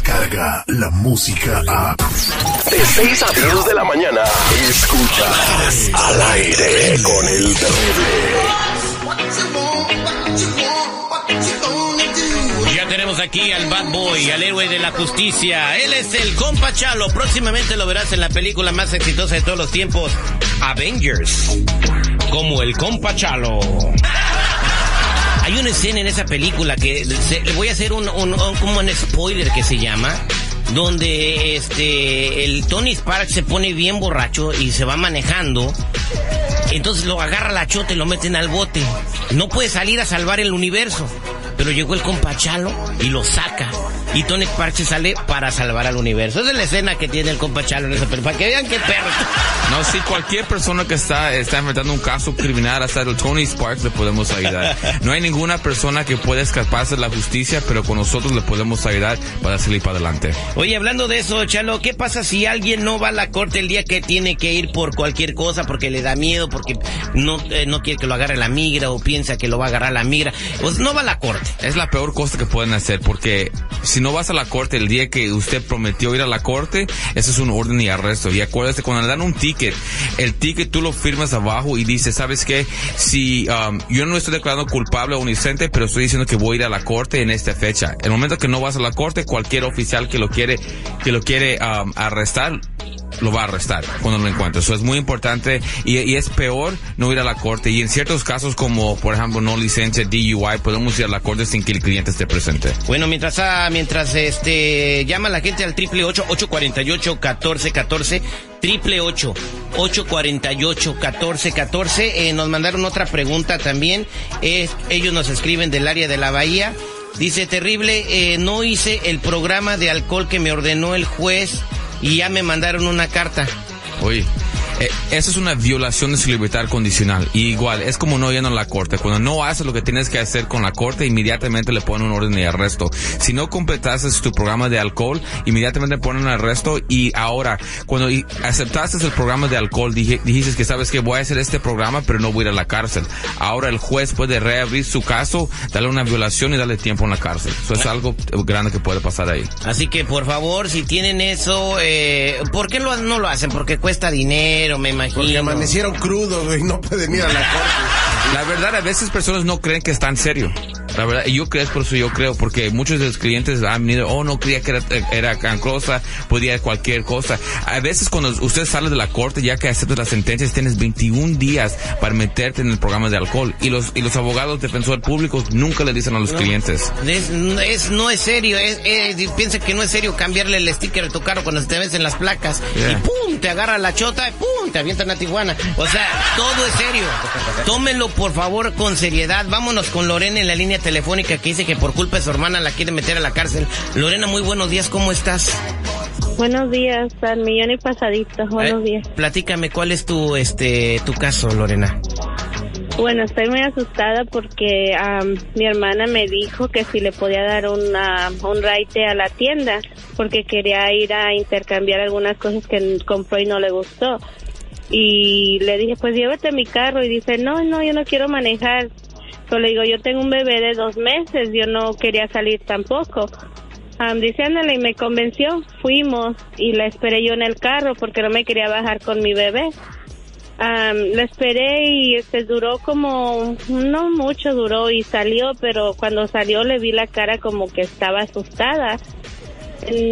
llega la música a... De 6 a 10 de la mañana, escuchas al aire con el terrible. Ya tenemos aquí al Bad Boy, al héroe de la justicia. Él es el compa Chalo. Próximamente lo verás en la película más exitosa de todos los tiempos, Avengers. Como el compa Chalo. Hay una escena en esa película que le voy a hacer un, un, como un spoiler que se llama donde este el Tony Stark se pone bien borracho y se va manejando. Entonces lo agarra la chota y lo meten al bote. No puede salir a salvar el universo. Pero llegó el compachalo y lo saca. Y Tony se sale para salvar al universo. Esa es la escena que tiene el compachalo en esa película. Para que vean qué perro. No, sí, cualquier persona que está, está enfrentando un caso criminal, hasta el Tony Sparks le podemos ayudar. No hay ninguna persona que pueda escaparse de la justicia, pero con nosotros le podemos ayudar para salir para adelante. Oye, hablando de eso, Chalo, ¿qué pasa si alguien no va a la corte el día que tiene que ir por cualquier cosa, porque le da miedo, porque no, eh, no quiere que lo agarre la migra o piensa que lo va a agarrar la migra? Pues no va a la corte. Es la peor cosa que pueden hacer, porque si no vas a la corte el día que usted prometió ir a la corte, eso es un orden y arresto. Y acuérdate, cuando le dan un ticket, el ticket tú lo firmas abajo y dices, ¿sabes qué? Si um, yo no estoy declarando culpable o inocente, pero estoy diciendo que voy a ir a la corte en esta fecha. El momento que no vas a la corte, cualquier oficial que lo quiere, que lo quiere um, arrestar, lo va a arrestar cuando lo encuentre. Eso es muy importante y, es peor no ir a la corte. Y en ciertos casos como, por ejemplo, no licencia, DUI, podemos ir a la corte sin que el cliente esté presente. Bueno, mientras, ah, mientras este, llama la gente al triple ocho, ocho cuarenta y ocho, catorce, catorce, triple ocho, ocho cuarenta y ocho, catorce, catorce, eh, nos mandaron otra pregunta también. Ellos nos escriben del área de la Bahía. Dice, terrible, eh, no hice el programa de alcohol que me ordenó el juez y ya me mandaron una carta. Oye, eh, eso es una violación de su libertad condicional. Y igual, es como no yendo a la corte. Cuando no haces lo que tienes que hacer con la corte, inmediatamente le ponen un orden de arresto. Si no completaste tu programa de alcohol, inmediatamente ponen arresto. Y ahora, cuando aceptaste el programa de alcohol, dije, dijiste que sabes que voy a hacer este programa, pero no voy a ir a la cárcel. Ahora el juez puede reabrir su caso, darle una violación y darle tiempo en la cárcel. Eso es algo grande que puede pasar ahí. Así que, por favor, si tienen eso, eh, ¿por qué lo, no lo hacen? Porque cuesta dinero me imagino. Porque amanecieron crudos, y no pueden ir a la corte. La verdad, a veces personas no creen que es tan serio. La verdad, yo creo, es por eso yo creo, porque muchos de los clientes han venido, oh, no creía que era, era cancrosa, podía cualquier cosa. A veces cuando usted sale de la corte, ya que aceptas las sentencias, tienes 21 días para meterte en el programa de alcohol. Y los, y los abogados defensores públicos nunca le dicen a los no, clientes. Es, es, no es serio, es, es, piensa que no es serio cambiarle el sticker de tu carro cuando te ves en las placas. Yeah. Y pum, te agarra la chota, y pum, te avientan a Tijuana. O sea, todo es serio. Tómenlo por favor con seriedad. Vámonos con Lorena en la línea telefónica que dice que por culpa de su hermana la quiere meter a la cárcel. Lorena, muy buenos días, ¿cómo estás? Buenos días, al millón y pasadito. Buenos eh, días. Platícame, ¿cuál es tu este tu caso, Lorena? Bueno, estoy muy asustada porque um, mi hermana me dijo que si le podía dar una, un raite a la tienda porque quería ir a intercambiar algunas cosas que compró y no le gustó. Y le dije, pues llévate mi carro. Y dice, no, no, yo no quiero manejar. Yo le digo, yo tengo un bebé de dos meses, yo no quería salir tampoco. Um, diciéndole y me convenció, fuimos y la esperé yo en el carro porque no me quería bajar con mi bebé. Um, la esperé y este duró como, no mucho duró y salió, pero cuando salió le vi la cara como que estaba asustada.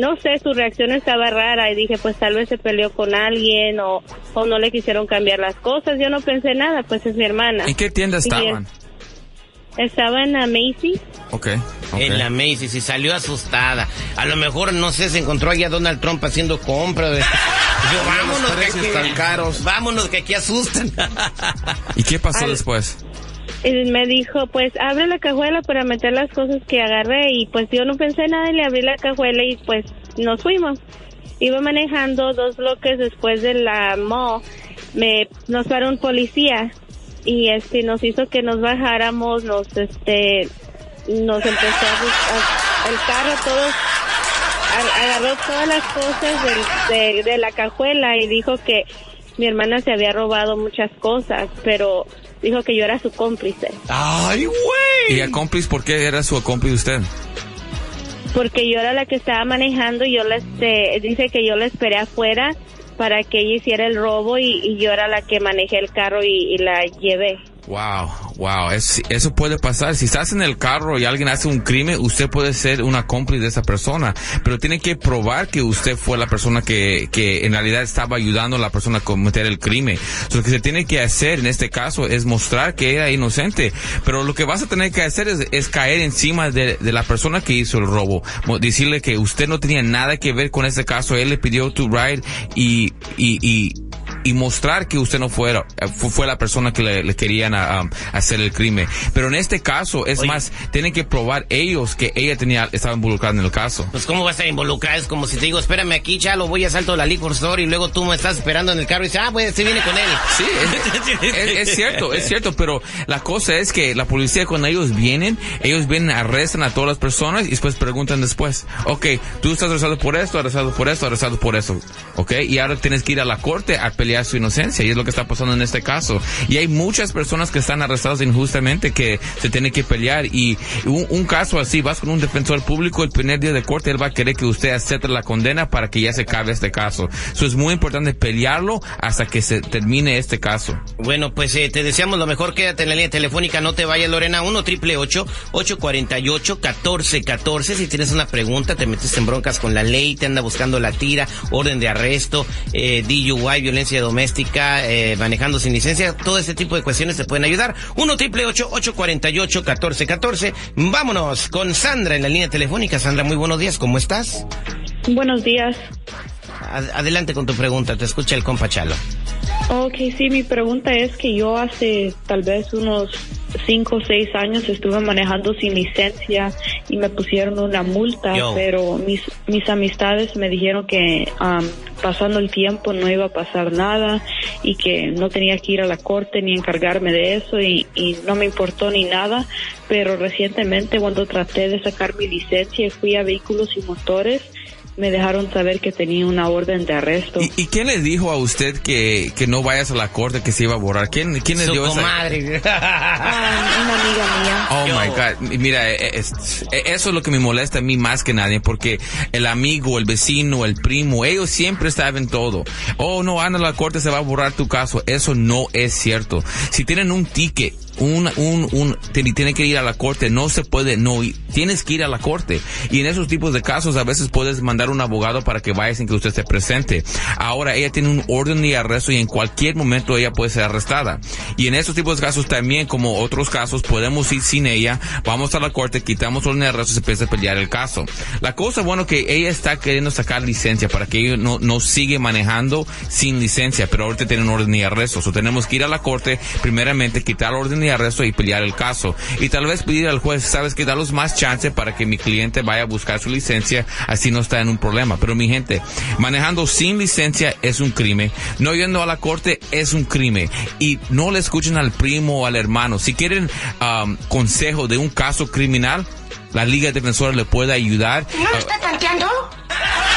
No sé, su reacción estaba rara y dije, pues tal vez se peleó con alguien o, o no le quisieron cambiar las cosas. Yo no pensé nada, pues es mi hermana. ¿En qué tienda estaban? Estaba en la Macy's. Okay, ok. En la Macy's y salió asustada. A lo mejor, no sé, se encontró allá Donald Trump haciendo compras. Yo, vámonos, que aquí, tan caros. vámonos, que aquí asustan. ¿Y qué pasó Al, después? Y me dijo, pues abre la cajuela para meter las cosas que agarré. Y pues yo no pensé nada y le abrí la cajuela y pues nos fuimos. Iba manejando dos bloques después de la mall. Me, nos paró un policía y este nos hizo que nos bajáramos, nos este nos empezó a buscar el carro todos agarró todas las cosas de, de, de, la cajuela y dijo que mi hermana se había robado muchas cosas, pero dijo que yo era su cómplice. ¡Ay, güey! ¿Y a cómplice por qué era su cómplice usted? porque yo era la que estaba manejando y yo les dice que yo la esperé afuera para que ella hiciera el robo y, y yo era la que manejé el carro y, y la llevé. Wow, wow, es- eso puede pasar. Si estás en el carro y alguien hace un crimen, usted puede ser una cómplice de esa persona, pero tiene que probar que usted fue la persona que, que en realidad estaba ayudando a la persona a cometer el crimen. Lo que se tiene que hacer en este caso es mostrar que era inocente, pero lo que vas a tener que hacer es, es caer encima de, de la persona que hizo el robo, decirle que usted no tenía nada que ver con ese caso, él le pidió tu ride y, y, y y mostrar que usted no fuera, fu- fue la persona que le, le querían a- a hacer el crimen. Pero en este caso, es Oye. más, tienen que probar ellos que ella tenía, estaba involucrada en el caso. Pues cómo vas a involucrar, es como si te digo, espérame aquí, chalo, voy a salto a la liquor store y luego tú me estás esperando en el carro y dices, ah, pues se viene con él. Sí, es, es- es cierto, es cierto, pero la cosa es que la policía cuando ellos vienen, ellos vienen, arrestan a todas las personas y después preguntan después, ok, tú estás arrestado por esto, arrestado por esto, arrestado por eso, ok, y ahora tienes que ir a la corte a pelear su inocencia y es lo que está pasando en este caso. Y hay muchas personas que están arrestadas injustamente que se tienen que pelear y un, caso así, vas con un defensor público, el primer día de corte él va a querer que usted acepte la condena para que ya se acabe este caso. Eso es muy importante pelearlo hasta que se termine este caso. Bueno, pues eh, te deseamos lo mejor, quédate en la línea telefónica, no te vayas Lorena, 1 triple 848 1414 si tienes una pregunta, te metes en broncas con la ley, te anda buscando la tira, orden de arresto, eh, DUI, violencia doméstica, eh, manejando sin licencia, todo ese tipo de cuestiones te pueden ayudar. 1 triple 848 1414 Vámonos con Sandra en la línea telefónica. Sandra, muy buenos días, ¿cómo estás? Buenos días. Ad- adelante con tu pregunta, te escucha el compa Chalo. Ok, sí, mi pregunta es que yo hace tal vez unos cinco o seis años estuve manejando sin licencia y me pusieron una multa, Yo. pero mis, mis amistades me dijeron que am, pasando el tiempo no iba a pasar nada y que no tenía que ir a la corte ni encargarme de eso y, y no me importó ni nada, pero recientemente cuando traté de sacar mi licencia y fui a vehículos y motores, me dejaron saber que tenía una orden de arresto. ¿Y, y quién le dijo a usted que, que no vayas a la corte, que se iba a borrar? ¿Quién, quién le dio esa? comadre. Ah, una amiga mía. Oh Yo. my God. Mira, eh, es- eh, eso es lo que me molesta a mí más que nadie, porque el amigo, el vecino, el primo, ellos siempre saben todo. Oh, no, anda a la corte, se va a borrar tu caso. Eso no es cierto. Si tienen un ticket, un, un, un, tiene tiene que ir a la corte, no se puede, no, ir. Tienes que ir a la corte. Y en esos tipos de casos, a veces puedes mandar un abogado para que vaya sin que usted se presente. Ahora, ella tiene un orden de arresto y en cualquier momento ella puede ser arrestada. Y en esos tipos de casos también, como otros casos, podemos ir sin ella, vamos a la corte, quitamos orden de arresto y se empieza a pelear el caso. La cosa, bueno, que ella está queriendo sacar licencia para que ella no, no sigue manejando sin licencia, pero ahorita tiene un orden de arresto. So, tenemos que ir a la corte, primeramente, quitar orden de arresto y pelear el caso. Y tal vez pedir al juez, sabes que dalos más chance para que mi cliente vaya a buscar su licencia, así no está en un problema. Pero mi gente, manejando sin licencia es un crimen. No yendo a la corte es un crimen. Y no le escuchen al primo o al hermano. Si quieren um, consejo de un caso criminal, la Liga Defensora le puede ayudar. ¿No lo está tanteando?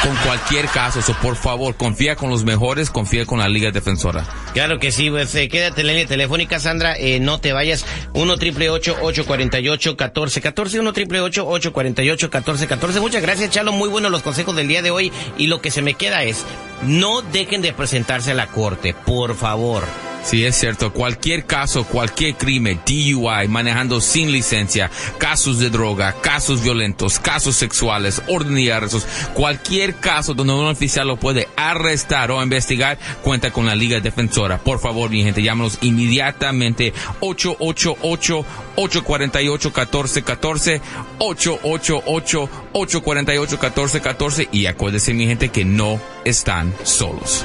Con cualquier caso. So, por favor, confía con los mejores, confía con la Liga Defensora. Claro que sí, pues eh, quédate en la línea telefónica, Sandra, eh, no te vayas. 1 triple 848 1414 1 triple 848 1414 Muchas gracias, Chalo. Muy buenos los consejos del día de hoy. Y lo que se me queda es, no dejen de presentarse a la corte, por favor. Sí, es cierto. Cualquier caso, cualquier crimen, DUI, manejando sin licencia, casos de droga, casos violentos, casos sexuales, orden y arrestos, cualquier caso donde un oficial lo puede arrestar o investigar, cuenta con la Liga Defensora. Por favor, mi gente, llámanos inmediatamente 888-848-1414, 888-848-1414 y acuérdense, mi gente, que no están solos.